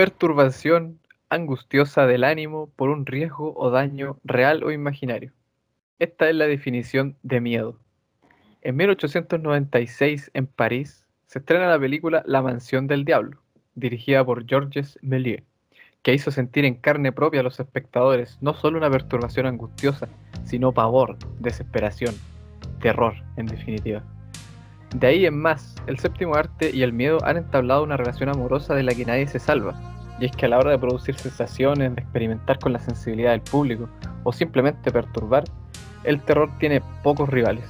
perturbación angustiosa del ánimo por un riesgo o daño real o imaginario. Esta es la definición de miedo. En 1896, en París, se estrena la película La Mansión del Diablo, dirigida por Georges Méliès, que hizo sentir en carne propia a los espectadores no solo una perturbación angustiosa, sino pavor, desesperación, terror, en definitiva. De ahí en más, el séptimo arte y el miedo han entablado una relación amorosa de la que nadie se salva, y es que a la hora de producir sensaciones, de experimentar con la sensibilidad del público o simplemente perturbar, el terror tiene pocos rivales.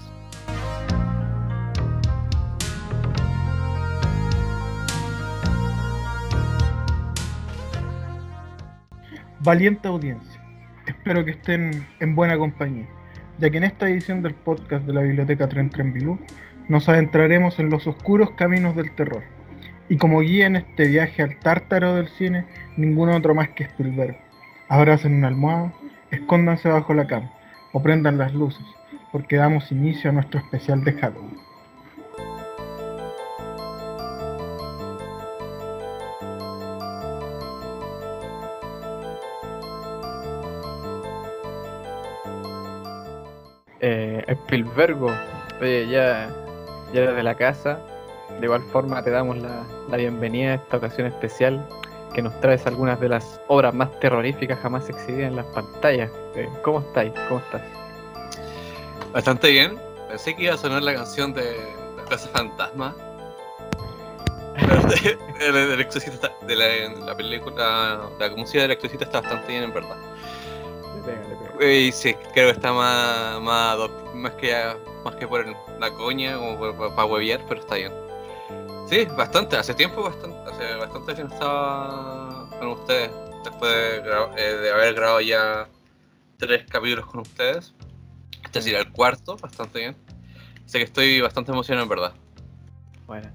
Valiente audiencia, espero que estén en buena compañía, ya que en esta edición del podcast de la Biblioteca Tren Tren Bilú nos adentraremos en los oscuros caminos del terror. Y como guía en este viaje al tártaro del cine, ningún otro más que Spielberg. Abracen una almohada, escóndanse bajo la cama o prendan las luces, porque damos inicio a nuestro especial de Halloween. Eh, Spielbergo, oye, ya ya desde la casa. De igual forma te damos la, bienvenida a esta ocasión especial que nos traes algunas de las obras más terroríficas jamás exhibidas en las pantallas. Eh, ¿Cómo estáis? ¿Cómo estás? Bastante bien. Pensé que iba a sonar la canción de La Casa Fantasma. el, de, la, película, la música del Electricista está bastante bien en verdad. Y sí, creo que está más, más, más que más que por la coña, como para huevear, pero está bien. Sí, bastante, hace tiempo bastante, hace bastante que no estaba con ustedes, después de, eh, haber grabado ya tres capítulos con ustedes. Este sería el cuarto, bastante bien. Sé que estoy bastante emocionado en verdad. Bueno.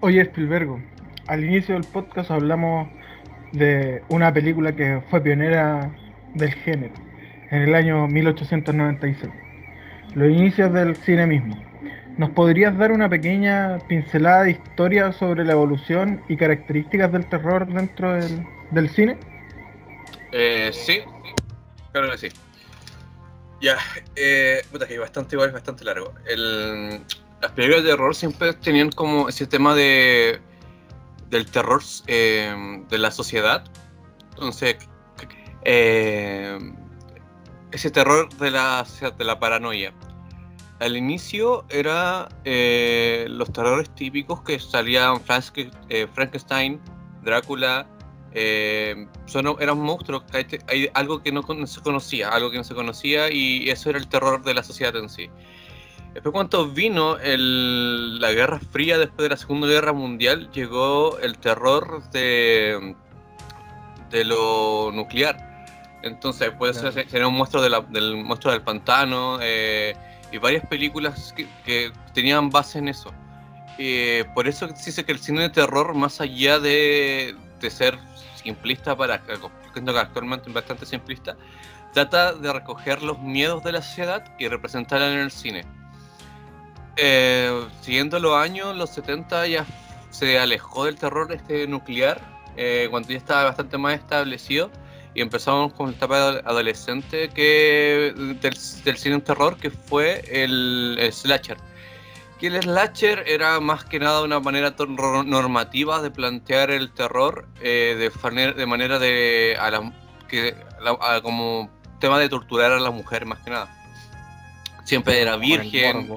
Oye, Spielberg, al inicio del podcast hablamos de una película que fue pionera del género en el año 1896, los inicios del cine mismo. ¿Nos podrías dar una pequeña pincelada de historia sobre la evolución y características del terror dentro del, cine? Eh, sí, claro que sí. Ya, eh, puta, que bastante igual, es bastante largo. El, las películas de terror siempre tenían como ese tema de del terror eh, de la sociedad. Entonces, eh, ese terror de la, de la paranoia. Al inicio era eh, los terrores típicos que salían eh, Frankenstein, Drácula, eh, son, eran monstruos, hay, algo que no, se conocía, algo que no se conocía y eso era el terror de la sociedad en sí. Después cuando vino la Guerra Fría, después de la Segunda Guerra Mundial, llegó el terror de, de lo nuclear entonces puede ser, un monstruo del monstruo del pantano eh, y varias películas que, tenían base en eso. Eh, por eso se dice que el cine de terror, más allá de, ser simplista para que actualmente es bastante simplista, trata de recoger los miedos de la sociedad y representarla en el cine. Eh, siguiendo los años, los 70 ya se alejó del terror este nuclear, cuando ya estaba bastante más establecido y empezamos con la etapa adolescente que del, cine de terror que fue el, slasher. Que el slasher era más que nada una manera normativa de plantear el terror eh, de, de manera de a la, que como tema de torturar a la mujer más que nada siempre era virgen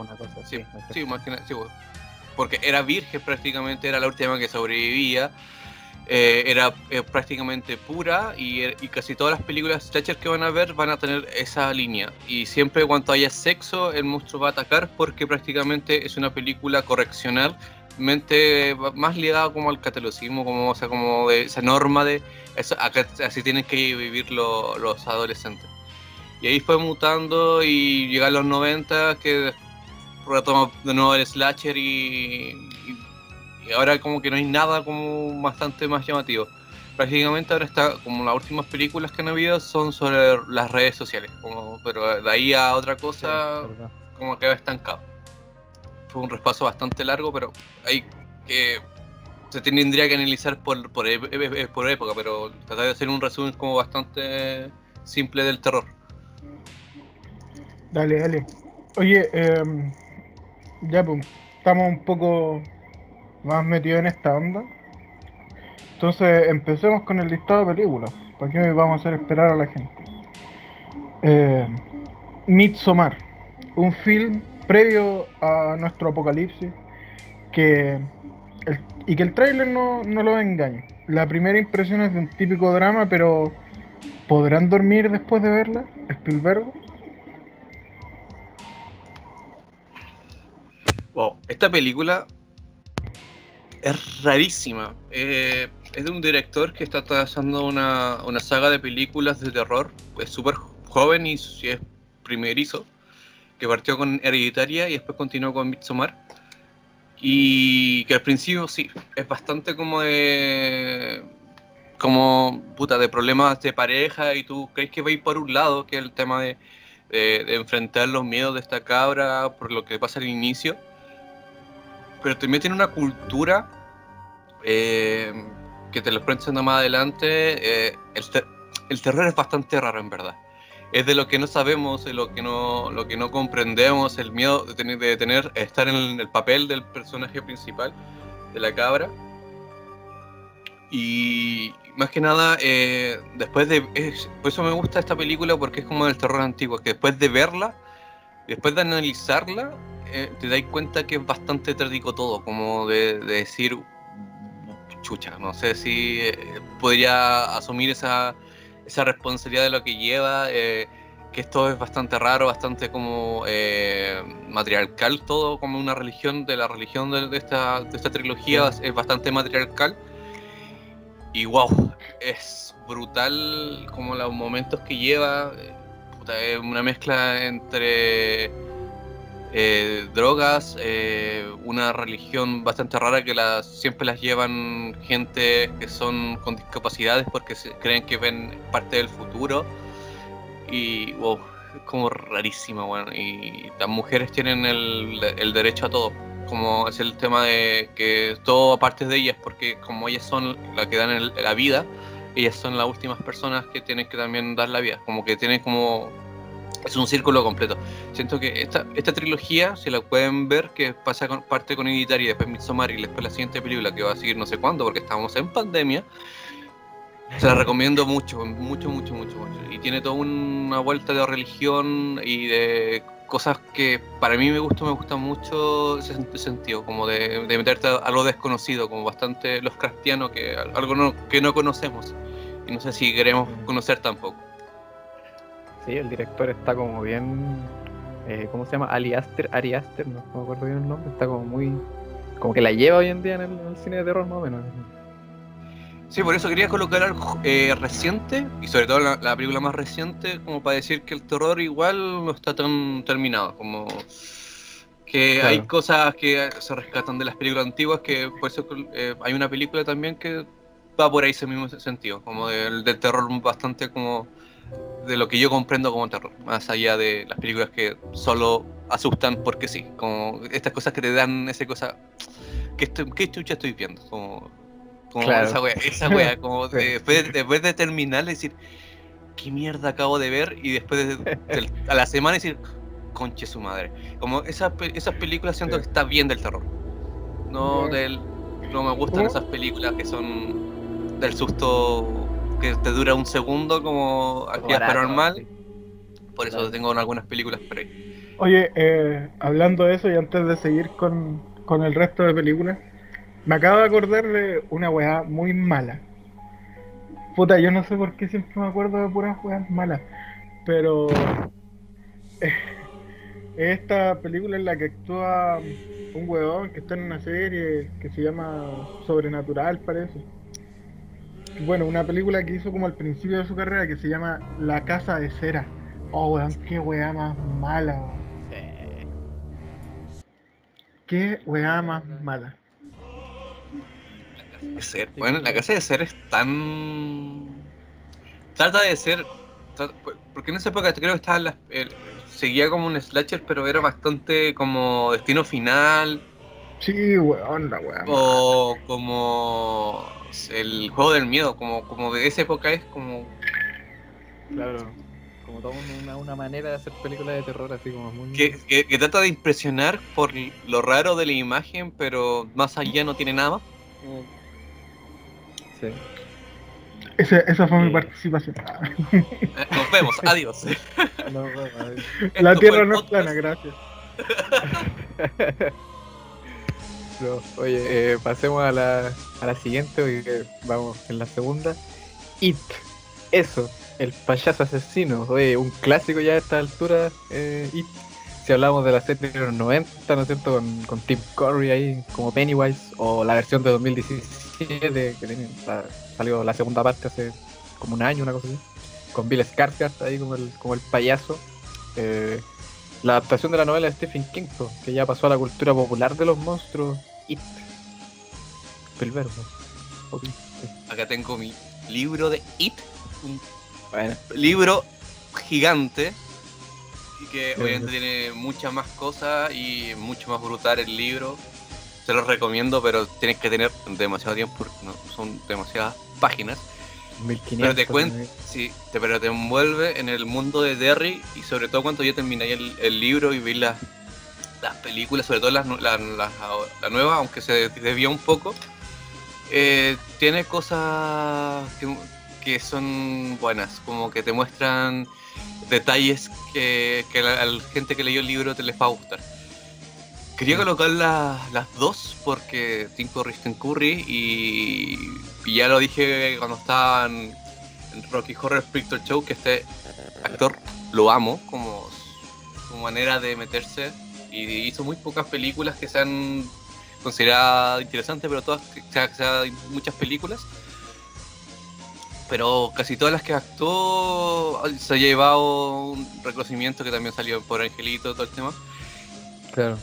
sí, más que nada, porque era virgen prácticamente era la última que sobrevivía eh, era eh, prácticamente pura y, casi todas las películas slasher que van a ver van a tener esa línea. Y siempre cuando haya sexo, el monstruo va a atacar porque prácticamente es una película correccional más ligada como al catolicismo, como, o sea, como de esa norma de eso, así tienen que vivir los adolescentes. Y ahí fue mutando y llega a los 90 que retoma de nuevo el slasher y y ahora como que no hay nada como bastante más llamativo. Prácticamente ahora está como las últimas películas que han habido son sobre las redes sociales, como, pero de ahí a otra cosa como que va estancado. Fue un repaso bastante largo, pero hay que se tendría que analizar por, por, por época, pero tratar de hacer un resumen como bastante simple del terror. Dale, dale. Oye, eh, ya pues, estamos un poco más metidos en esta onda. Entonces, empecemos con el listado de películas. ¿Para qué vamos a hacer esperar a la gente? Eh, Midsommar, un film previo a nuestro apocalipsis que y que el tráiler no, no lo engañe. La primera impresión es de un típico drama, pero ¿podrán dormir después de verla? Spielberg. Wow, esta película es rarísima. Eh, es de un director que está trazando una, una saga de películas de terror. Es súper joven y es primerizo. Que partió con Hereditaria y después continuó con Midsommar. Y que al principio sí, es bastante como de. como puta, de problemas de pareja y tú crees que va a ir por un lado, que es el tema de, de, enfrentar los miedos de esta cabra por lo que pasa al inicio. Pero también tiene una cultura eh, que te lo presento más adelante. Eh, el, el terror es bastante raro en verdad es de lo que no sabemos, de lo que no, lo que no comprendemos, el miedo de tener, de tener estar en el papel del personaje principal, de la cabra. Y más que nada, eh, después de. por eso me gusta esta película, porque es como del terror antiguo, que después de verla, después de analizarla, eh, te das cuenta que es bastante trágico todo, como de, decir, chucha, no sé si eh, podría asumir esa esa responsabilidad de lo que lleva, eh, que esto es bastante raro, bastante como matriarcal, todo como una religión, de la religión de, esta, de esta trilogía es bastante matriarcal. Y wow, es brutal como los momentos que lleva, es una mezcla entre eh, drogas, eh, una religión bastante rara que siempre las llevan gente que son con discapacidades porque se, creen que ven parte del futuro. Y wow, es como rarísima, bueno. Y las mujeres tienen el, derecho a todo. Como es el tema de que todo aparte de ellas, porque como ellas son las que dan la vida, ellas son las últimas personas que tienen que también dar la vida. Como que tienen como es un círculo completo. Siento que esta, esta trilogía, si la pueden ver, que pasa con, parte con Hereditary, después Midsommar y después la siguiente película que va a seguir no sé cuándo, porque estamos en pandemia, se la recomiendo mucho, mucho, mucho, mucho, mucho. Y tiene toda una vuelta de religión y de cosas que para mí me gusta, me gusta mucho ese sentido, como de, meterte a, lo desconocido, como bastante los cristianos, que algo que no conocemos. Y no sé si queremos conocer tampoco. Sí, el director está como bien. Eh, ¿Cómo se llama? Ali Aster, Ari Aster, no, me acuerdo bien el nombre. Está como muy. Como que la lleva hoy en día en el, cine de terror, más o menos. Sí, por eso quería colocar algo eh, reciente, y sobre todo la, película más reciente, como para decir que el terror igual no está tan terminado. Como que hay cosas que se rescatan de las películas antiguas, que por eso eh, hay una película también que va por ahí ese mismo sentido, como del terror bastante como de lo que yo comprendo como terror, más allá de las películas que solo asustan porque sí, como estas cosas que te dan esa cosa, que ¿qué chucha estoy viendo? Como, esa wea, esa wea como después, de terminar decir, ¿qué mierda acabo de ver? Y después a la semana decir, conche su madre. Como esas, esas películas siento que está bien del terror. No, del, no me gustan esas películas que son del susto que te dura un segundo como actividad paranormal. Por eso tengo algunas películas por ahí. Oye, eh, hablando de eso y antes de seguir con, con el resto de películas, me acabo de acordar de una weá muy mala. Puta, yo no sé por qué siempre me acuerdo de puras weas malas, pero eh, esta película en la que actúa un weón que está en una serie que se llama Sobrenatural, parece. Bueno, una película que hizo como al principio de su carrera que se llama La Casa de Cera. Oh, weón, qué weá más mala, Qué weá más mala. Bueno, la casa de cera es tan. Trata de ser. Porque en esa época creo que estaba seguía como un slasher, pero era bastante como destino final. Sí, weón, la weón. O como el juego del miedo, como, como de esa época es como. Claro. Como toda una, una manera de hacer películas de terror así como muy. Que, que- que trata de impresionar por lo raro de la imagen, pero más allá no tiene nada más. Sí. Esa, esa fue mi Sí. participación. Eh, Nos vemos, adiós. No, bueno, a ver. La Esto tierra no es plana, gracias. No, oye, eh, pasemos a la, a la siguiente, porque vamos en la segunda. It, eso, el payaso asesino. Oye, un clásico ya a esta altura, eh, It. Si hablamos de la serie de los 90, ¿no es cierto? Con, con Tim Curry ahí como Pennywise, o la versión de 2017, que salió la segunda parte hace como un año, una cosa así, con Bill Skarsgård ahí como el, como el payaso. Eh, la adaptación de la novela de Stephen King, que ya pasó a la cultura popular de los monstruos, It. Spielberg, po. Ok, sí. Acá tengo mi libro de It, un Bueno, libro gigante y que obviamente tiene muchas más cosas y mucho más brutal el libro. Se lo recomiendo, pero tienes que tener demasiado tiempo porque no, son demasiadas páginas. 1500. Pero te cuento, ¿no? sí, te, pero te envuelve en el mundo de Derry y sobre todo cuando ya terminé el, el libro y vi las, las películas, sobre todo las, la, la- la nueva, aunque se desvía un poco, eh, tiene cosas que, que son buenas, como que te muestran detalles que, que a la gente que leyó el libro te les va a gustar. Quería colocar la- las dos porque es Tim Curry y, y ya lo dije cuando estaba en, en Rocky Horror Picture Show que este actor lo amo como su manera de meterse y hizo muy pocas películas que sean consideradas interesantes pero todas que sea, muchas películas pero casi todas las que actuó se ha llevado un reconocimiento que también salió por Angelito todo el tema Claro.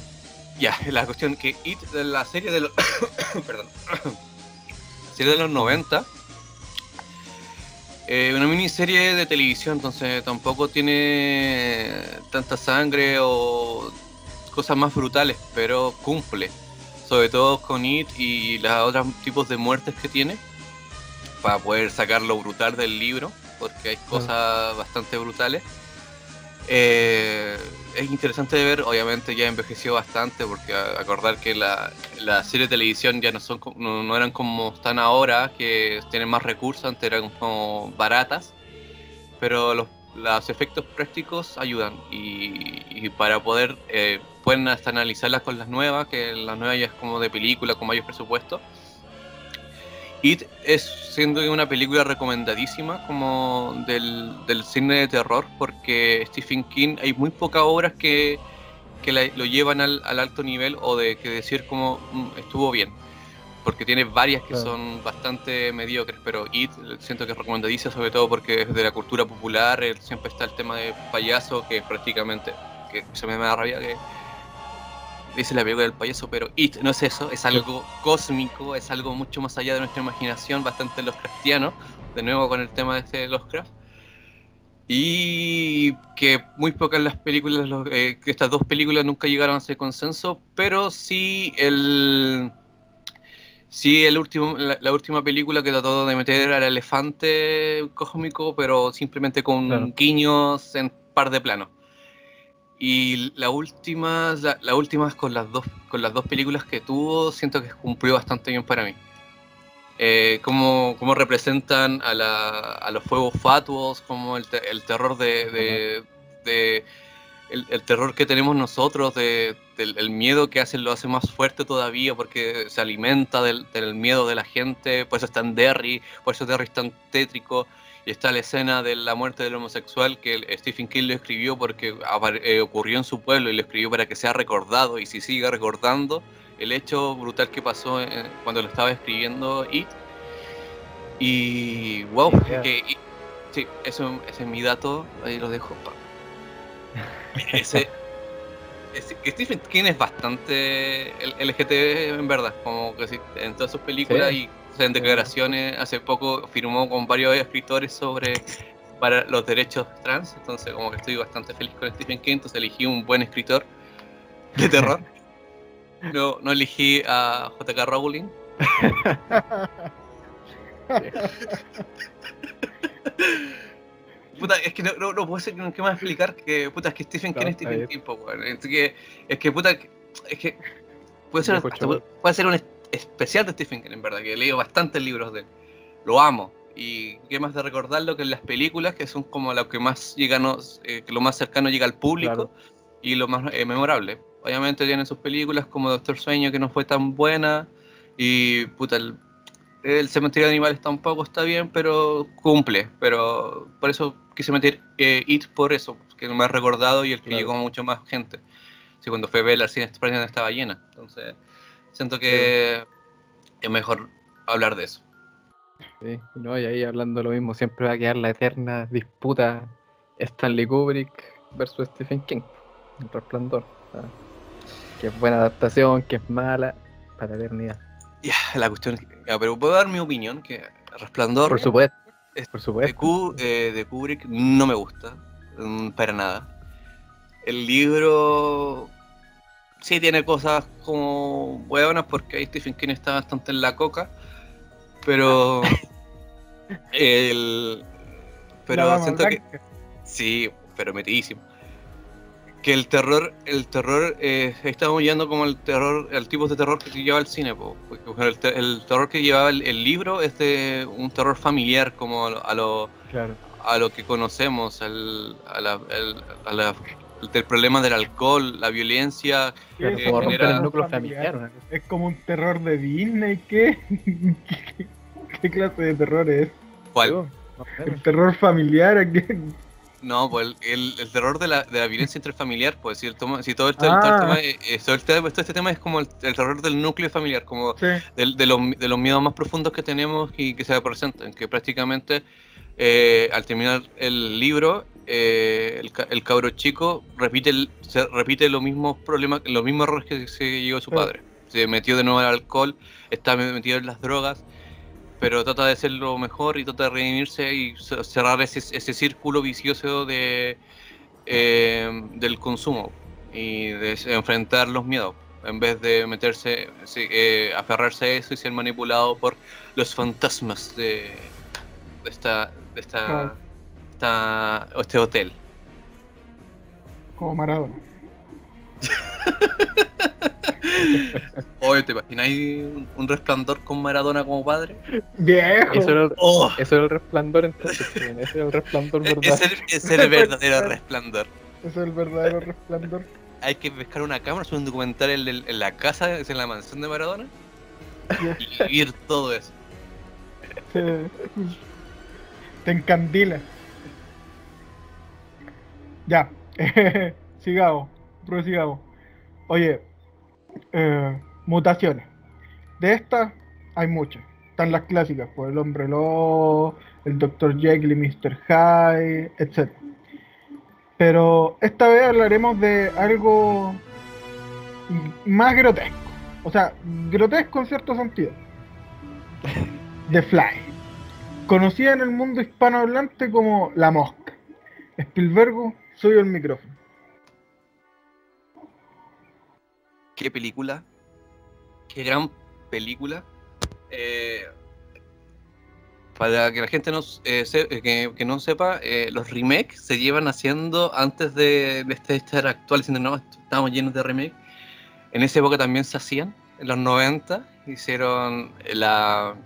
ya, la cuestión que It, de la serie de los. perdón. la serie de los 90. eh, una miniserie de televisión, entonces tampoco tiene tanta sangre o cosas más brutales, pero cumple. Sobre todo con It y los otros tipos de muertes que tiene. Para poder sacar lo brutal del libro, porque hay cosas bastante brutales. Eh, es interesante de ver, obviamente ya envejeció bastante, porque acordar que la, la serie de televisión ya no son no, no eran como están ahora, que tienen más recursos, antes eran como baratas, pero los, los efectos prácticos ayudan y, para poder, eh, pueden hasta analizarlas con las nuevas, que las nuevas ya es como de película con mayor presupuesto. It es siendo una película recomendadísima como del, cine de terror porque Stephen King hay muy pocas obras que, que lo llevan al, al alto nivel o de que decir como "Mm, estuvo bien porque tiene varias que Claro. son bastante mediocres pero It eh, siento que es recomendadísima sobre todo porque es de la cultura popular eh, siempre está el tema de payaso que prácticamente que se me da rabia que dice la película del payaso, pero It no es eso, es algo cósmico, es algo mucho más allá de nuestra imaginación, bastante Lovecraftiano, de nuevo con el tema de este Lovecraft. Y que muy pocas las películas, eh, que estas dos películas nunca llegaron a ese consenso, pero sí el. Sí, el último, la, la última película que trató de meter al elefante cósmico, pero simplemente con Claro. guiños en par de planos. Y la última, la, la última con las dos, con las dos películas que tuvo, siento que cumplió bastante bien para mí. Eh, cómo, cómo representan a, la, a los fuegos fatuos, como el, te- el terror de, de- de- el, el terror que tenemos nosotros, de, del el miedo que hace lo hace más fuerte todavía porque se alimenta del, del miedo de la gente, por eso es tan Derry, por eso Derry es tan tétrico. Y está la escena de la muerte del homosexual que el- Stephen King lo escribió porque eh, ocurrió en su pueblo y lo escribió para que sea recordado y si sigue recordando el hecho brutal que pasó eh, cuando lo estaba escribiendo It. Y wow, Yeah. que, y- sí, eso, ese es mi dato, ahí lo dejo. Ese, Stephen King es bastante L- LGTB en verdad, como que en todas sus películas Sí. y en declaraciones, hace poco firmó con varios escritores sobre para los derechos trans, entonces como que estoy bastante feliz con Stephen King, entonces elegí un buen escritor de terror. no, no elegí a JK Rowling. Puta, es que no, no, no puedo ser que más explicar que puta, es que Stephen King es Stephen King, weón. Es que, es que puta, es que puede ser, hasta, puede ser un especial de Stephen King, en verdad, que he leído bastantes libros de él. Lo amo. Y qué más de recordarlo que en las películas, que son como lo que más llega, eh, que lo más cercano llega al público y lo más eh, memorable. Obviamente tienen sus películas como Doctor Sueño, que no fue tan buena, y puta, el, el cementerio de animales tampoco está bien, pero cumple. Pero por eso quise meter eh, It por eso, que es más recordado y el que llegó a mucho más gente. Si cuando fue al cine estaba llena. Entonces, siento que es mejor hablar de eso. Sí, no, y ahí hablando lo mismo, siempre va a quedar la eterna disputa Stanley Kubrick versus Stephen King, el resplandor. que es buena adaptación, que es mala, para la eternidad. Ya, la cuestión es que, pero puedo dar mi opinión, que Resplandor... Por supuesto, por supuesto. De, de Kubrick no me gusta, mm, para nada. El libro sí tiene cosas como buenas porque ahí Stephen King está bastante en la coca, pero el pero siento que sí, pero metidísimo. Que el terror, el terror, eh, estamos yendo como el terror, el tipo de terror que lleva el cine, el, terror que llevaba el, libro es de un terror familiar, como a lo, a lo que conocemos, al, a la, a la del problema del alcohol, la violencia. el núcleo familiar. Es como un terror de Disney, ¿qué? ¿Qué, clase de terror es? ¿Cuál? El terror familiar, ¿qué? No, pues el, el, terror de la, de la violencia intrafamiliar, pues si, el toma, si todo, este, todo, el tema, eh, eh, todo, este tema es como el, terror del núcleo familiar, como de, de, los, de los miedos más profundos que tenemos y que se presentan, que prácticamente eh, al terminar el libro, eh, el, el, cabro chico repite, se repite los mismos problemas, los mismos errores que se llevó su padre. Se metió de nuevo al alcohol, está metido en las drogas, pero trata de ser lo mejor y trata de redimirse y cerrar ese, ese círculo vicioso de, eh, del consumo y de enfrentar los miedos en vez de meterse, aferrarse a eso y ser manipulado por los fantasmas de, de esta esta, esta, este hotel. Como Maradona. Oye, ¿te imagináis un, resplandor con Maradona como padre? Viejo. Eso era, oh. eso era el resplandor entonces. ese es el resplandor verdadero. Es el, verdadero resplandor. Ese es el verdadero resplandor. Hay que pescar una cámara, hacer un documental en, la casa, en la mansión de Maradona. Y vivir todo eso. Te encandila. Ya, sigamos, prosigamos. Oye, eh, mutaciones. De estas hay muchas. Están las clásicas, por pues, el hombre lobo, el Dr. Jekyll y Mr. Hyde, etc. Pero esta vez hablaremos de algo más grotesco. O sea, grotesco en cierto sentido. The Fly conocida en el mundo hispanohablante como La Mosca. Spielberg, soy el micrófono. Qué película, qué gran película. Eh, para que la gente no, eh, eh, que, no sepa, los remakes se llevan haciendo antes de, este estar actual, diciendo no, estamos llenos de remakes. En esa época también se hacían, en los 90, hicieron la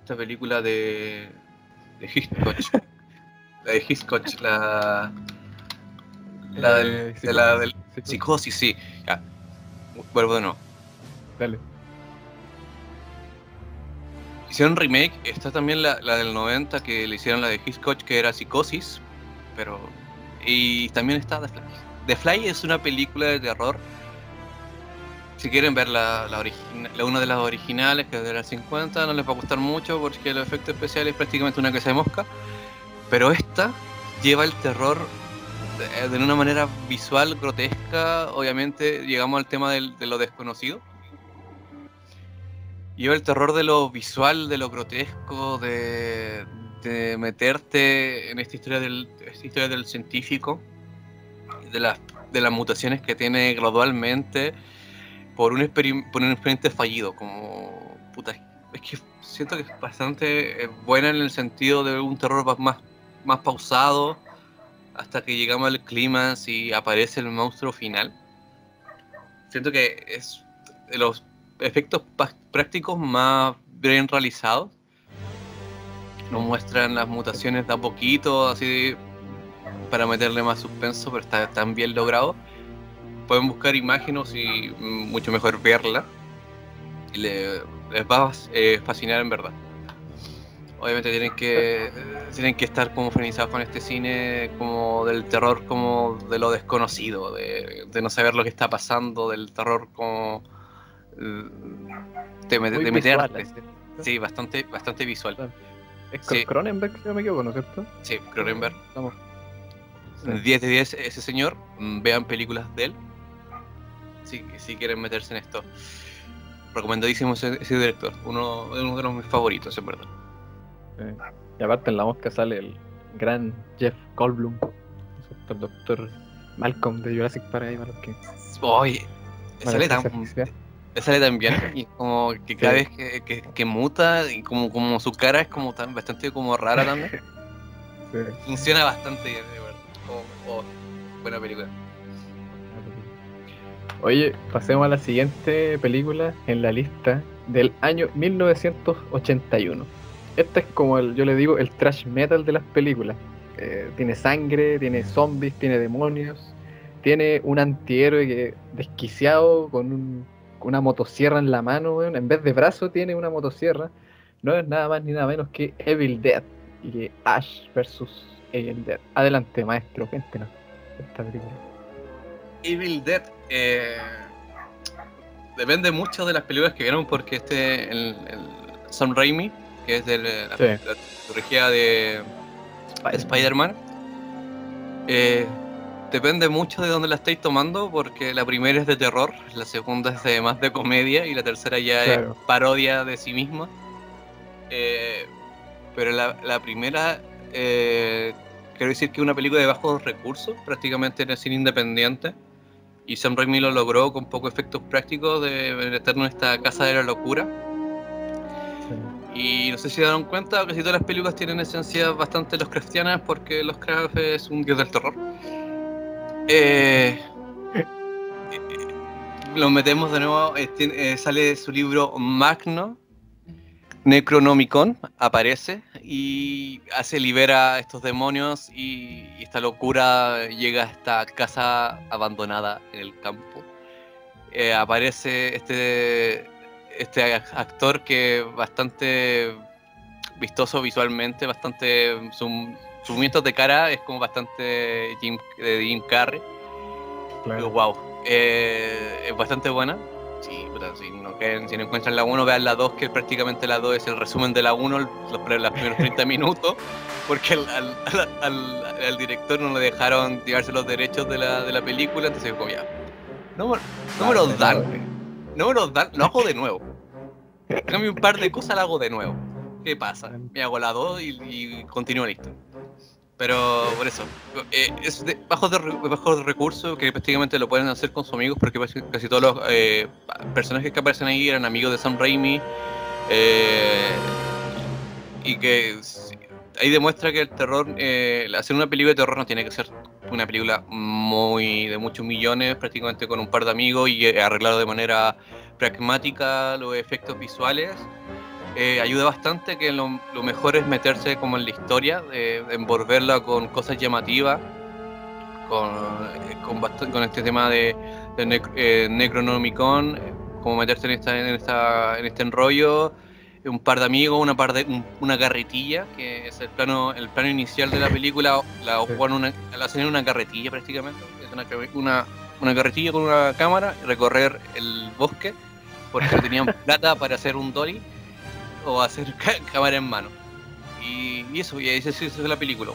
esta película de, de Hitchcock. la de Hitchcock, la. La del, eh, de la del psicosis, sí. Ya. Vuelvo de nuevo. Dale. Hicieron remake, está también la, la, del 90 que le hicieron la de Hitchcock que era Psicosis, pero... Y también está The Fly. The Fly es una película de terror si quieren ver la, la, una de las originales, que es de las 50, no les va a gustar mucho porque el efecto especial es prácticamente una casa de mosca. Pero esta lleva el terror de, una manera visual, grotesca. Obviamente llegamos al tema de lo desconocido. Lleva el terror de lo visual, de lo grotesco, de, de meterte en esta historia del, esta historia del científico, de las, de las mutaciones que tiene gradualmente por un, por un experimente fallido, como puta, es que siento que es bastante eh, buena en el sentido de un terror más, más pausado hasta que llegamos al clima y aparece el monstruo final. Siento que es de los efectos prácticos más bien realizados. Nos muestran las mutaciones de a poquito, así para meterle más suspenso, pero está tan bien logrado. Pueden buscar imágenes y mucho mejor verla. Y les va a eh, fascinar en verdad. Obviamente tienen que tienen que estar como frenizados con este cine como del terror como de lo desconocido, de, no saber lo que está pasando, del terror como eh, de, de meterte. Sí, bastante, bastante visual. Es Cronenberg, si no me equivoco, ¿no es cierto? Sí, Cronenberg. Vamos. 10 de 10 ese señor. Mm, vean películas de él. Si, si quieren meterse en esto. Recomendadísimo ese, director. Uno, uno, de los mis favoritos, en verdad. Y aparte en la mosca sale el gran Jeff Goldblum. El doctor Malcolm de Jurassic Park ahí que. Oye, sale tan, sale tan bien y como que cada vez que, que, muta y como, como su cara es como tan bastante como rara también. Funciona bastante bien, de verdad. Oh, oh, buena película. Oye, pasemos a la siguiente película en la lista del año 1981. Esta es como el, yo le digo, el trash metal de las películas. Eh, tiene sangre, tiene zombies, tiene demonios, tiene un antihéroe que desquiciado con una motosierra en la mano, en vez de brazo tiene una motosierra. No es nada más ni nada menos que Evil Dead y que Ash versus Evil Dead. Adelante, maestro, cuéntenos esta película. Evil Dead eh, depende mucho de las películas que vieron porque este el, el Sam Raimi que es de la, trilogía de Spider-Man. Eh, depende mucho de dónde la estáis tomando, porque la primera es de terror, la segunda es de más de comedia y la tercera ya es parodia de sí misma. Eh, pero la, primera, eh, quiero decir que es una película de bajos recursos, prácticamente en el cine independiente. Y Sam Raimi lo logró con pocos efectos prácticos de meternos en esta casa de la locura y no sé si se dieron cuenta, casi todas las películas tienen esencias bastante los cristianas porque los Lovecraft es un dios del terror. Eh, lo metemos de nuevo, eh, eh, sale su libro Magno, Necronomicon, aparece y hace libera a estos demonios y, esta locura llega a esta casa abandonada en el campo. aparece este este actor que bastante vistoso visualmente, bastante. Sus movimientos de cara es como bastante Jim, de Jim Carrey. Claro. wow. Eh, es bastante buena. si, no, si no encuentran la 1, vean la 2, que prácticamente la 2 es el resumen de la 1, los, los primeros 30 minutos, porque al, al, director no le dejaron llevarse los derechos de la, de la película, entonces como ya. No, no me los dan no me lo hago de nuevo. Cambio un par de cosas, lo hago de nuevo. ¿Qué pasa? Me hago la 2 y, continúo listo. Pero por eso, eh, es de bajos de, recursos que prácticamente lo pueden hacer con sus amigos porque casi todos los eh, personajes que aparecen ahí eran amigos de Sam Raimi. Eh, y que ahí demuestra que el terror, hacer una película de terror no tiene que ser una película muy de muchos millones, prácticamente con un par de amigos y eh, arreglado de manera pragmática los efectos visuales. Eh, ayuda bastante que lo, mejor es meterse como en la historia, envolverla con cosas llamativas, con, eh, con, este tema de, Necronomicon, como meterse en, esta, en, esta, en este enrollo un par de amigos, una par de una carretilla, que es el plano el plano inicial de la película, la una, la hacen en una carretilla prácticamente, es una, una, carretilla con una cámara, recorrer el bosque, porque tenían plata para hacer un dolly o hacer cámara en mano. Y, eso, y esa es la película.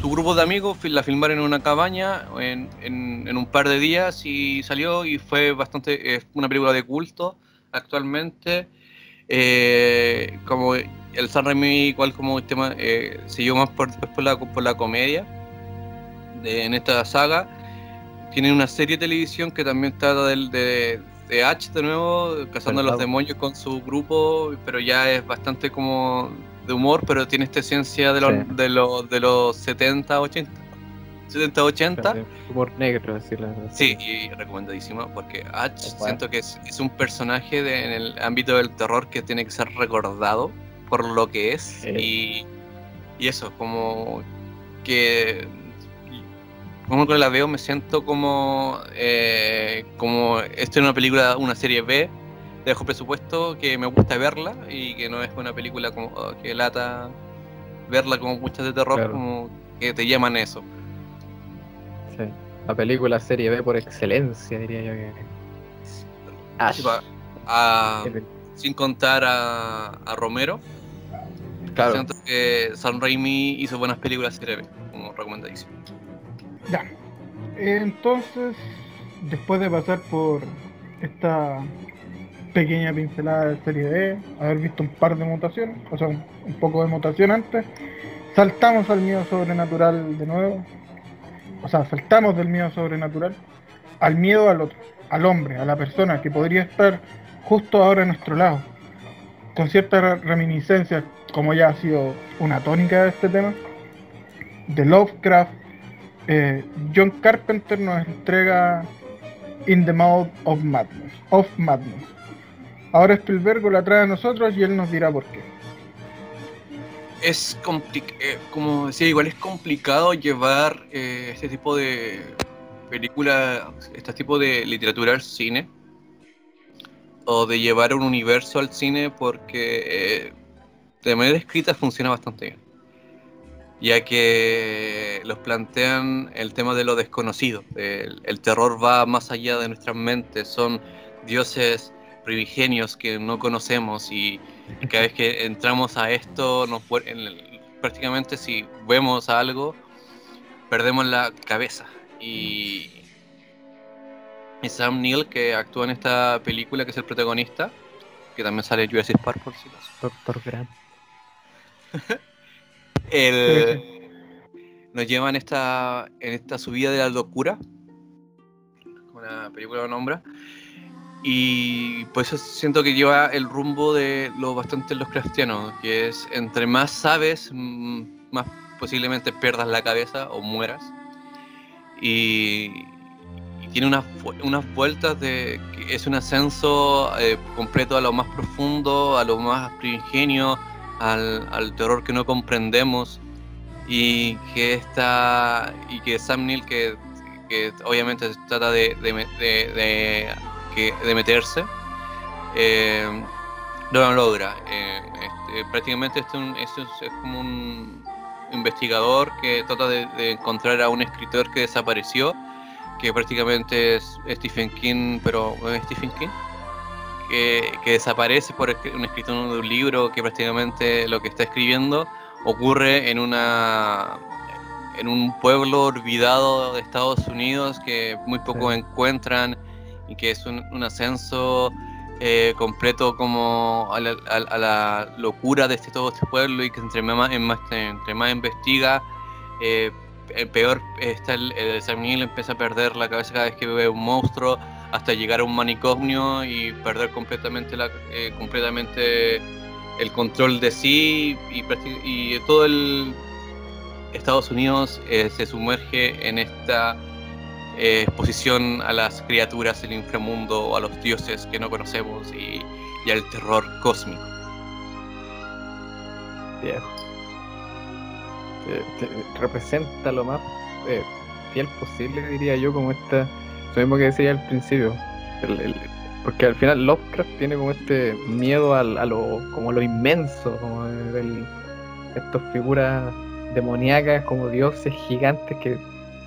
Su grupo de amigos la filmaron en una cabaña en, en, un par de días y salió y fue bastante, es una película de culto actualmente eh, como el San Remi igual como el tema eh, siguió más por, después por la, por la comedia en esta saga. Tiene una serie de televisión que también trata de, de H de nuevo, cazando a los demonios con su grupo, pero ya es bastante como de humor, pero tiene esta esencia de los, Sí. de los, de los 70, 80. 70, 80. Humor negro, decir la verdad. Sí, y recomendadísima, porque H Tal cual. siento que es, es un personaje de- en el ámbito del terror que tiene que ser recordado por lo que es. Y, y eso, como que como que la veo me siento como eh, como esto es una película, una serie B de bajo presupuesto que me gusta verla y que no es una película como oh, que lata verla como muchas de terror Claro. como que te llaman eso. Sí. La película serie B por excelencia, diría yo que. Ash. Sí, pa- a- Qué pel- sin contar a, a Romero. Claro, Siento que Sam Raimi hizo buenas películas serie B, como recomendadísimo. Ya. Entonces, después de pasar por esta pequeña pincelada de serie D, haber visto un par de mutaciones, o sea, un, un poco de mutación antes, saltamos al miedo sobrenatural de nuevo. O sea, saltamos del miedo sobrenatural al miedo al otro, al hombre, a la persona que podría estar justo ahora a nuestro lado. Con cierta re- reminiscencia, como ya ha sido una tónica de este tema, de Lovecraft, eh, John Carpenter nos entrega In the Mouth of Madness, of Madness. Ahora Spielberg la trae a nosotros y él nos dirá por qué. Es complicado, como decía, igual es complicado llevar eh, este tipo de película, este tipo de literatura al cine, o de llevar un universo al cine, porque eh, de manera escrita funciona bastante bien. Ya que los plantean el tema de lo desconocido. El terror va más allá de nuestras mentes, son dioses primigenios que no conocemos y cada vez que entramos a esto, nos, en el- prácticamente si vemos algo, perdemos la cabeza. Y, y Sam Neill, que actúa en esta película, que es el protagonista, que también sale Jurassic Park, por si acaso. Doctor Grant. El- nos lleva en esta, en esta subida de la locura, como la película lo nombra, y por eso siento que lleva el rumbo de lo bastante Lovecraftiano, que es entre más sabes, mm, más posiblemente pierdas la cabeza o mueras. Y, tiene unas, unas vueltas de que es un ascenso eh, completo a lo más profundo, a lo más primigenio, al, terror que no comprendemos y que está y que Sam Neill que, obviamente trata de, de, de- de- que- de meterse. Eh, no lo logra. Eh, este, prácticamente este es, un- es- es como un investigador que trata de, de encontrar a un escritor que desapareció que prácticamente es Stephen King pero no es Stephen King que, que desaparece por un escritor de un libro que prácticamente lo que está escribiendo ocurre en una en un pueblo olvidado de Estados Unidos que muy pocos Sí. encuentran y que es un, un ascenso eh, completo como a la, locura de este, todo este pueblo y que entre más, en más- entre más investiga eh, eh, peor está el, el Sam Neill empieza a perder la cabeza cada vez que ve un monstruo hasta llegar a un manicomio y perder completamente la eh, completamente el control de sí y, y todo el Estados Unidos eh, se sumerge en esta eh, exposición a las criaturas del inframundo o a los dioses que no conocemos y, al terror cósmico. Te- te- representa lo más eh, fiel posible, diría yo, como esta. Lo mismo que decía al principio. el- el- porque al final Lovecraft tiene como este miedo al- a, lo, como lo inmenso, como del- estas figuras demoníacas, como dioses gigantes que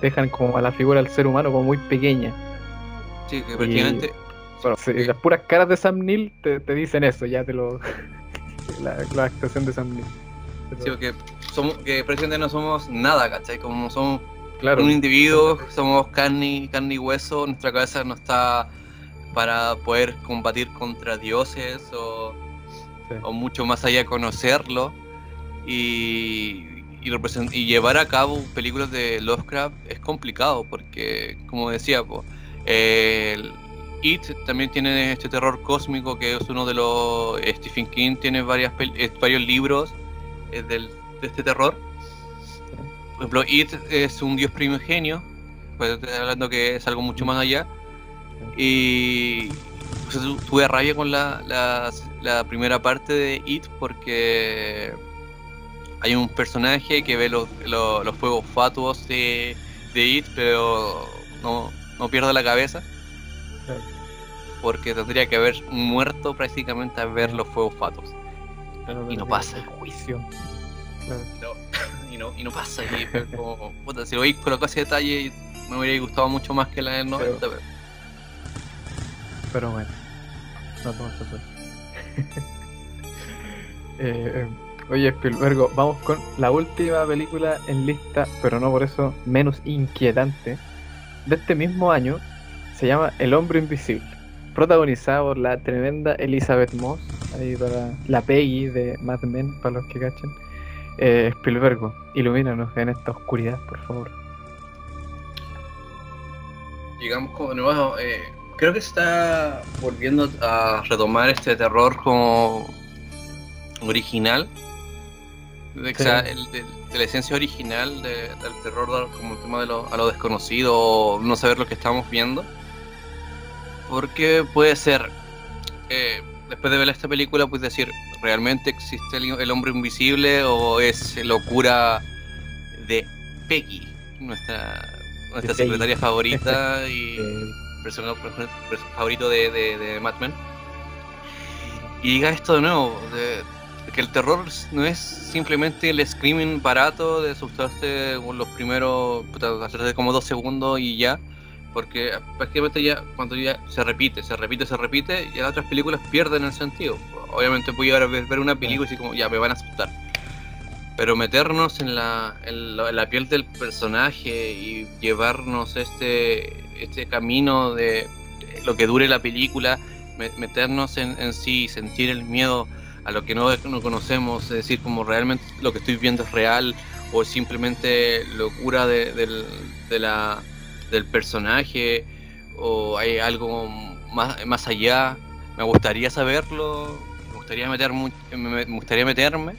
dejan como a la figura del ser humano como muy pequeña. Sí, que prácticamente Bueno, sí, las puras caras de Sam Neill te, te dicen eso, ya te lo. la, la actuación de Sam Neill. sí, que, somos, que prácticamente no somos nada, ¿cachai? Como somos Claro. un individuo, somos carne, y- carne y hueso, nuestra cabeza no está para poder combatir contra dioses o, Sí. o mucho más allá conocerlo y, y, llevar a cabo películas de Lovecraft es complicado porque como decía po, el- It también tiene este terror cósmico que es uno de los... Stephen King tiene varias varios libros del, de este terror. Por ejemplo, It es un dios primigenio, pues hablando que es algo mucho más allá. Y pues, tuve rabia con la, la, primera parte de It porque hay un personaje que ve los, los, fuegos fatuos de, de It, pero no, no pierde la cabeza. Porque tendría que haber muerto prácticamente a ver los fuegos fatuos. y no pasa. Juicio. y, no, y no pasa. Y como, puta, si lo veis ese detalle, me hubiera gustado mucho más que la del 90. Pero, pero bueno, no todo se eh, oye, Spielberg, vamos con la última película en lista, pero no por eso menos inquietante, de este mismo año. Se llama El Hombre Invisible, protagonizada por la tremenda Elizabeth Moss, ahí para la Peggy de Mad Men, para los que cachen. Eh, Spielberg, ilumínanos en esta oscuridad, por favor. Llegamos como nuevo, eh, creo que está volviendo a retomar este terror como original, de, la esencia original del terror como el tema de lo, a lo desconocido o no saber lo que estamos viendo. Porque puede ser, eh, después de ver esta película, puedes decir, ¿realmente existe el, hombre invisible o es locura de Peggy, nuestra, nuestra secretaria favorita y personaje favorito de, de, de Mad Men? Y diga esto de nuevo, de, que el terror no es simplemente el screaming barato de asustarte con los primeros, hacerte como dos segundos y ya, porque prácticamente ya cuando ya se repite, se repite, se repite, y las otras películas pierden el sentido. Obviamente llegar a ver, una película y como, ya me van a asustar. Pero meternos en la, en la, piel del personaje y llevarnos este, este camino de, lo que dure la película, meternos en, en sí, sentir el miedo a lo que no, no conocemos, es decir, como realmente lo que estoy viendo es real o simplemente locura de, del, de la, del personaje o hay algo más, más allá. Me gustaría saberlo, me gustaría, meter, me, gustaría meterme.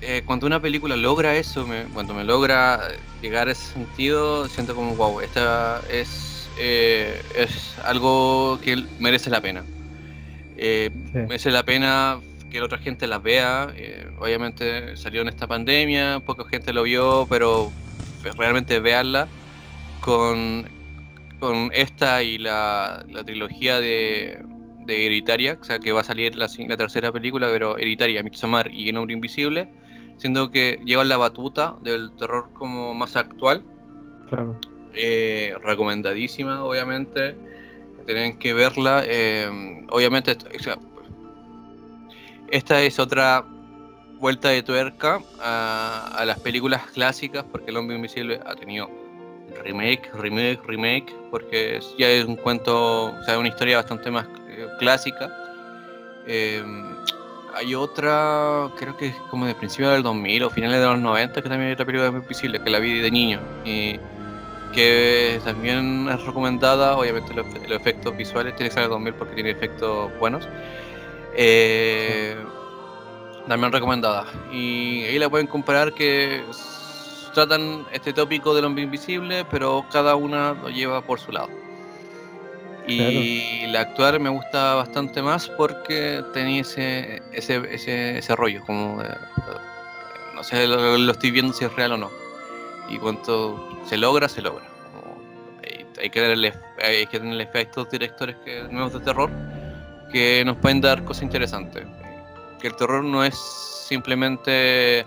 Eh, cuando una película logra eso, cuando me logra llegar a ese sentido, siento como, wow, esta es, eh, es algo que merece la pena. Eh, Merece la pena que la otra gente las vea. Eh, obviamente salió en esta pandemia, poca gente lo vio, pero realmente veanla con, con esta y la, trilogía de, de Hereditaria, o sea que va a salir la, tercera película, pero Hereditaria, Midsommar y El Hombre Invisible, siendo que llevan la batuta del terror como más actual. Eh, recomendadísima, obviamente tienen que verla. Eh, obviamente, esta es otra vuelta de tuerca a, las películas clásicas, porque El Hombre Invisible ha tenido remake, remake, remake, porque ya es un cuento, o sea, una historia bastante más eh, clásica. Eh, hay otra, creo que es como de principios del 2000 o finales de los 90, que también hay otra película de Invisible, que la vi de niño. Que también es recomendada, obviamente los, efectos visuales, tiene que ser el 2000 porque tiene efectos buenos. Eh, también recomendada. Y ahí la pueden comparar que tratan este tópico del hombre invisible, pero cada una lo lleva por su lado. Y la actuar me gusta bastante más porque tenía ese, ese, ese, ese rollo, como no sé, lo estoy viendo si es real o no y cuanto se logra, se logra. Hay, que tener, hay que tener efectos directores que, nuevos de terror que nos pueden dar cosas interesantes. Que el terror no es simplemente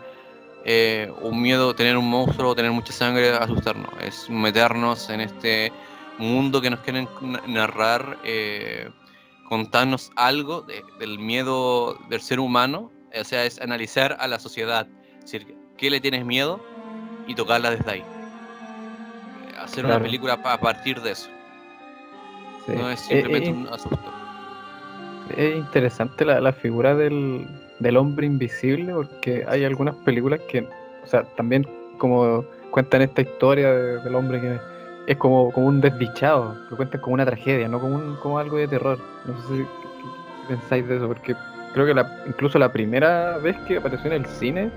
eh, un miedo, tener un monstruo, tener mucha sangre, asustarnos. Es meternos en este mundo que nos quieren narrar, eh, contarnos algo del miedo del ser humano. O sea, es analizar a la sociedad. Es decir, ¿qué le tienes miedo? Y tocarla desde ahí. Hacer una película a partir de eso. No es simplemente un asusto. Es interesante la, figura del, del, hombre invisible porque hay algunas películas que, o sea, también como cuentan esta historia del hombre que es como, como un desdichado, lo cuentan como una tragedia, no como, un, como algo de terror. No sé si pensáis de eso, porque creo que la, incluso la primera vez que apareció en el cine,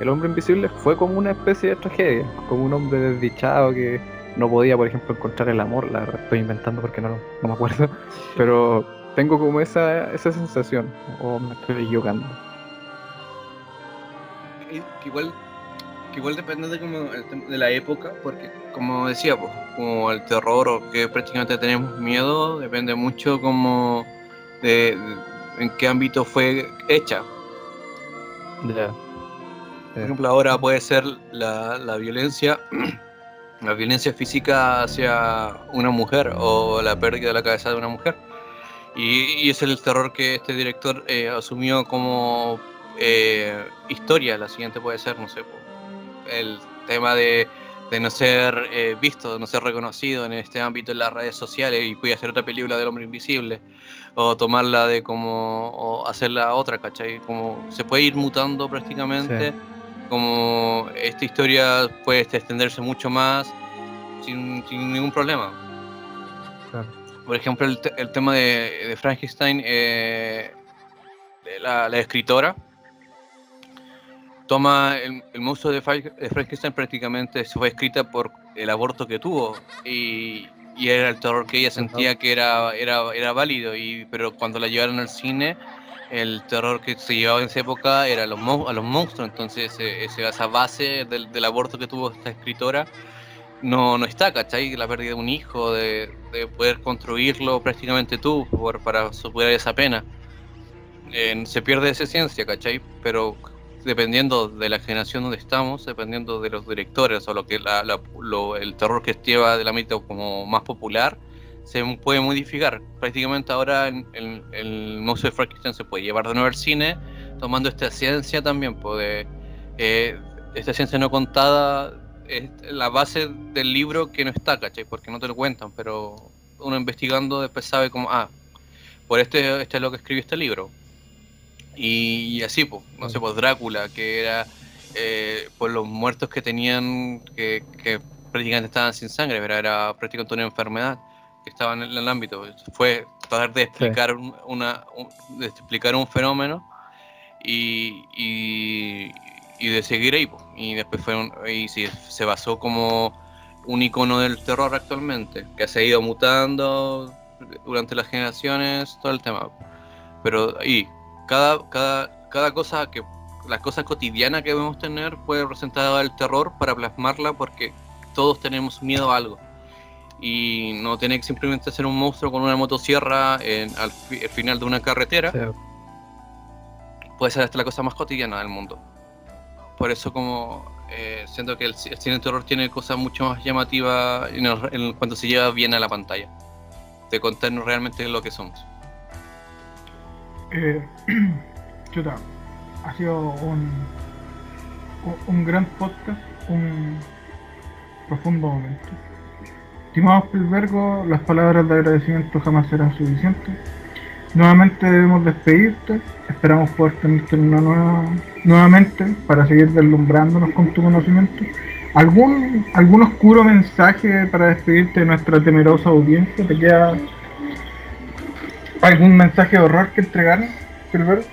el hombre invisible fue como una especie de tragedia, como un hombre desdichado que no podía, por ejemplo, encontrar el amor, la verdad estoy inventando porque no, no me acuerdo, pero tengo como esa, esa sensación, o me estoy equivocando. Que igual, igual depende de, como el tem- de la época, porque como decía, pues, como el terror o que prácticamente tenemos miedo, depende mucho como de, de en qué ámbito fue hecha. Ya. Por ejemplo, ahora puede ser la, la violencia, la violencia física hacia una mujer o la pérdida de la cabeza de una mujer. Y, y es el terror que este director eh, asumió como eh, historia. La siguiente puede ser, no sé, el tema de, de no ser eh, visto, de no ser reconocido en este ámbito en las redes sociales y puede hacer otra película del hombre invisible o tomarla de como o hacerla otra, ¿cachai? Como se puede ir mutando prácticamente Sí. Como esta historia puede extenderse mucho más sin, sin ningún problema. Claro. Por ejemplo, el, el tema de, de Frankenstein, eh, de la, la escritora toma el, el monstruo de, de Frankenstein prácticamente fue escrita por el aborto que tuvo y, y era el terror que ella sentía que era, era, era válido, y, pero cuando la llevaron al cine el terror que se llevaba en esa época era a los, mon- a los monstruos, entonces eh, esa base del, aborto que tuvo esta escritora no, no está, ¿cachai? La pérdida de un hijo, de, de poder construirlo prácticamente tú por- para superar esa pena. Se pierde esa esencia, ¿cachai? Pero dependiendo de la generación donde estamos, dependiendo de los directores o lo que la- la- lo- el terror que lleva del ámbito como más popular, se puede modificar. Prácticamente ahora en- el monstruo de Frankenstein se puede llevar de nuevo al cine, tomando esta ciencia también, pues, eh, esta ciencia no contada, es la base del libro que no está, ¿cachai? Porque no te lo cuentan, pero uno investigando después sabe como, ah, por este, este es lo que escribió este libro. Y, y así, pues, no sé, pues Drácula, que era eh, por los muertos que tenían, que, que prácticamente estaban sin sangre, pero era prácticamente una enfermedad que estaba en el, ámbito. Fue tratar de explicar, un, una, un- de explicar un fenómeno y, y, y de seguir ahí. Y después fue un- y sí, se basó como un icono del terror actualmente, que se ha ido mutando durante las generaciones, todo el tema. Pero ahí, cada, cada, cada cosa que, la cosa cotidiana que debemos tener puede representar el terror para plasmarla porque todos tenemos miedo a algo. Y no tiene que simplemente ser un monstruo con una motosierra en, al, fi- al final de una carretera Sí. puede ser hasta la cosa más cotidiana del mundo. Por eso como eh, siento que el, ci- el cine de terror tiene cosas mucho más llamativas en, el- en cuanto se lleva bien a la pantalla. De contarnos realmente lo que somos. Eh, chuta, ha sido un, un gran podcast, un profundo momento. Estimado Spielbergo, las palabras de agradecimiento jamás serán suficientes. Nuevamente debemos despedirte. Esperamos poder tenerte en una nueva, nuevamente para seguir deslumbrándonos con tu conocimiento. ¿Algún, ¿Algún oscuro mensaje para despedirte de nuestra temerosa audiencia? ¿Te queda algún mensaje de horror que entregar, Spielberg?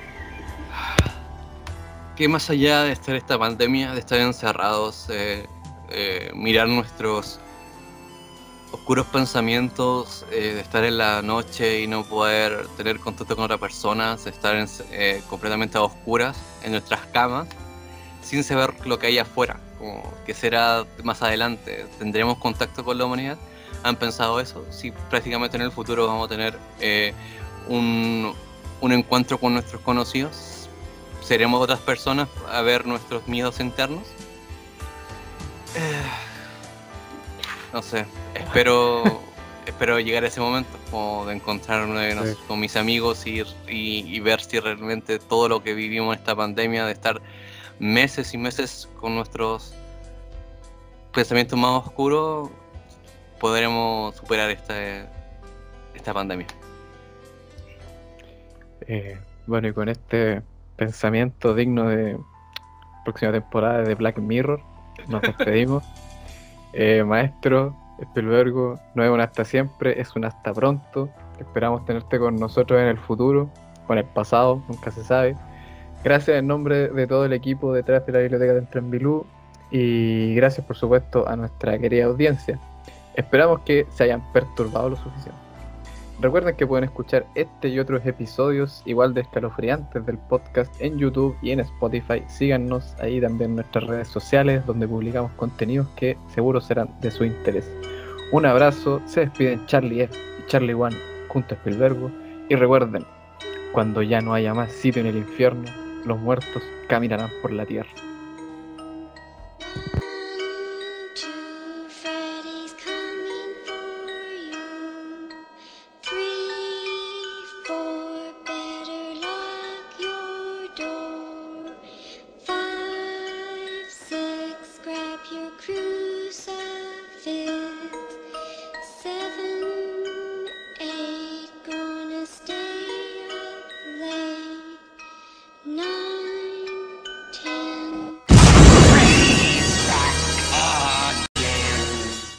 que más allá de estar esta pandemia, de estar encerrados, eh, eh, mirar nuestros oscuros pensamientos, eh, de estar en la noche y no poder tener contacto con otras personas, estar eh, completamente a oscuras en nuestras camas, sin saber lo que hay afuera, como que será más adelante, tendremos contacto con la humanidad. ¿Han pensado eso? Si prácticamente en el futuro vamos a tener eh, un, un encuentro con nuestros conocidos, seremos otras personas a ver nuestros miedos internos. No sé, espero espero llegar a ese momento, como de encontrarme no sé, Sí. con mis amigos y, y, y ver si realmente todo lo que vivimos en esta pandemia, de estar meses y meses con nuestros pensamientos más oscuros, podremos superar esta, esta pandemia. Eh, bueno, y con este pensamiento digno de próxima temporada de Black Mirror, nos despedimos. Eh, maestro, Spielberg no es un hasta siempre, es un hasta pronto. Esperamos tenerte con nosotros en el futuro, en el pasado, nunca se sabe. Gracias en nombre de todo el equipo detrás de la biblioteca de Entrenbilú y gracias por supuesto a nuestra querida audiencia. Esperamos que se hayan perturbado lo suficiente. Recuerden que pueden escuchar este y otros episodios igual de escalofriantes del podcast en YouTube y en Spotify. Síganos ahí también en nuestras redes sociales donde publicamos contenidos que seguro serán de su interés. Un abrazo, se despiden Charlie F y Charlie One junto a Spielberg y recuerden, cuando ya no haya más sitio en el infierno, los muertos caminarán por la tierra.